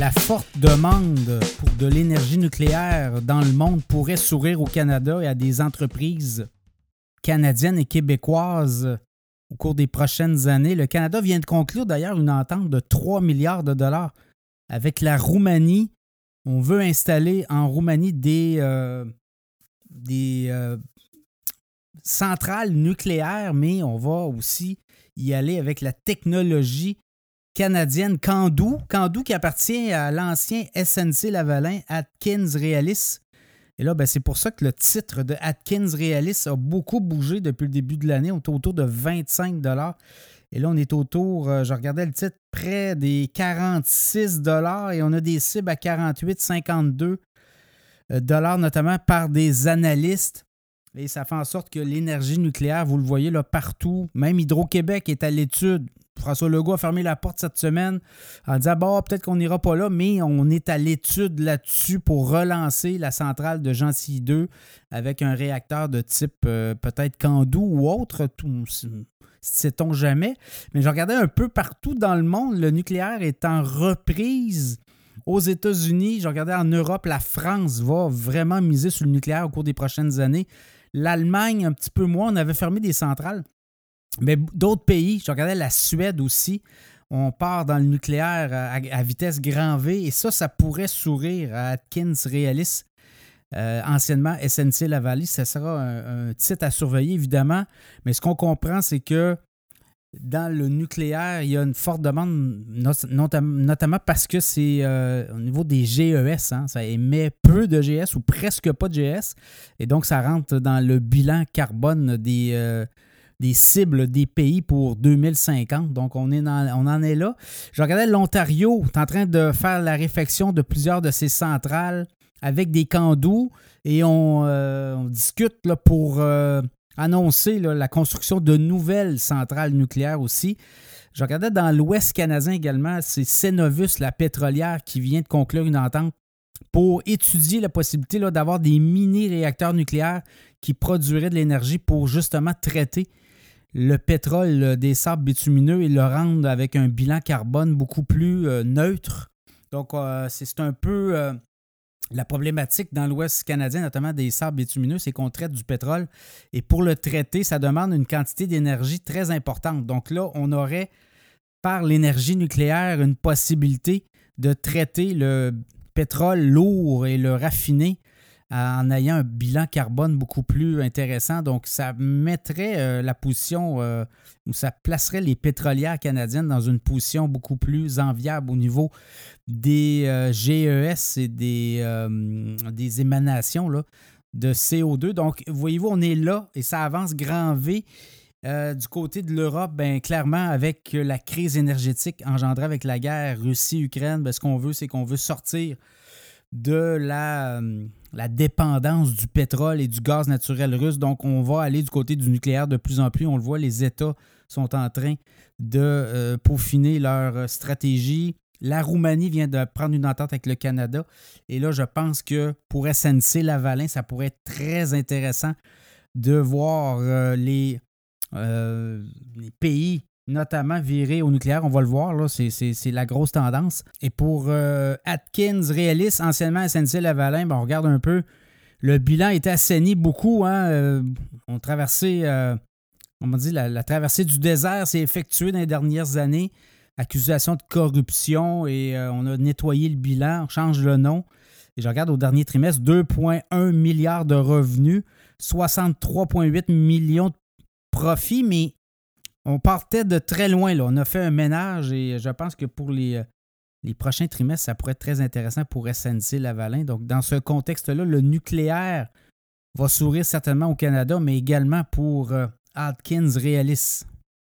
la forte demande pour de l'énergie nucléaire dans le monde pourrait sourire au Canada et à des entreprises canadiennes et québécoises au cours des prochaines années. Le Canada vient de conclure d'ailleurs une entente de 3 milliards de dollars avec la Roumanie. On veut installer en Roumanie des, euh, euh, centrales nucléaires, mais on va aussi y aller avec la technologie canadienne Candu. Candu qui appartient à l'ancien SNC Lavalin Atkins Realis. Et là, ben, c'est pour ça que le titre de Atkins Realis a beaucoup bougé depuis le début de l'année. On est autour de 25 Et là, on est autour, euh, je regardais le titre, près des 46 et on a des cibles à 48, 52 euh, dollars, notamment par des analystes. Et ça fait en sorte que l'énergie nucléaire, vous le voyez là partout, même Hydro-Québec est à l'étude. François Legault a fermé la porte cette semaine en disant bon, peut-être qu'on n'ira pas là, mais on est à l'étude là-dessus pour relancer la centrale de Gentilly 2 avec un réacteur de type euh, peut-être Candu ou autre, sait-on jamais. Mais je regardais un peu partout dans le monde, le nucléaire est en reprise aux États-Unis, je regardais en Europe, la France va vraiment miser sur le nucléaire au cours des prochaines années. L'Allemagne, un petit peu moins, on avait fermé des centrales. Mais d'autres pays, je regardais la Suède aussi, on part dans le nucléaire à, vitesse grand V et ça, ça pourrait sourire à Atkins Realis, euh, anciennement SNC Lavallee. Ça sera un, titre à surveiller, évidemment. Mais ce qu'on comprend, c'est que dans le nucléaire, il y a une forte demande, notamment parce que c'est euh, au niveau des GES. Hein, ça émet peu de GS ou presque pas de GS. Et donc, ça rentre dans le bilan carbone des, euh, des cibles des pays pour 2050. Donc, on, est on en est là. Je regardais l'Ontario, est en train de faire la réfection de plusieurs de ses centrales avec des candous et on, euh, discute là, pour annoncer la construction de nouvelles centrales nucléaires aussi. Je regardais dans l'Ouest canadien également, c'est Cenovus, la pétrolière, qui vient de conclure une entente pour étudier la possibilité d'avoir des mini-réacteurs nucléaires qui produiraient de l'énergie pour justement traiter le pétrole des sables bitumineux et le rendre avec un bilan carbone beaucoup plus euh, neutre. Donc, euh, c'est un peu euh, la problématique dans l'Ouest canadien, notamment des sables bitumineux, c'est qu'on traite du pétrole. Et pour le traiter, ça demande une quantité d'énergie très importante. Donc là, on aurait, par l'énergie nucléaire, une possibilité de traiter le pétrole lourd et le raffiner en ayant un bilan carbone beaucoup plus intéressant. Donc, ça mettrait euh, la position, euh, ou ça placerait les pétrolières canadiennes dans une position beaucoup plus enviable au niveau des euh, GES et des, des émanations de CO2. Donc, voyez-vous, on est là et ça avance grand V. du côté de l'Europe, ben, clairement, avec la crise énergétique engendrée avec la guerre Russie-Ukraine, ben, ce qu'on veut, c'est qu'on veut sortir de la, la dépendance du pétrole et du gaz naturel russe. Donc, on va aller du côté du nucléaire de plus en plus. On le voit, les États sont en train de euh, peaufiner leur stratégie. La Roumanie vient de prendre une entente avec le Canada. Et là, je pense que pour SNC Lavalin, ça pourrait être très intéressant de voir euh, euh, les pays notamment viré au nucléaire. On va le voir, là, c'est la grosse tendance. Et pour euh, Atkins, Realis, anciennement SNC Lavalin, ben, on regarde un peu. Le bilan était assaini beaucoup. Hein, euh, on traversait, euh, on m'a dit, la, traversée du désert s'est effectuée dans les dernières années. Accusation de corruption et on a nettoyé le bilan, on change le nom. Et je regarde au dernier trimestre, 2,1 milliards de revenus, 63,8 millions de profits, mais on partait de très loin. Là. On a fait un ménage et je pense que pour les, euh, les prochains trimestres, ça pourrait être très intéressant pour SNC Lavalin. Donc, dans ce contexte-là, le nucléaire va sourire certainement au Canada, mais également pour euh, Atkins Realis.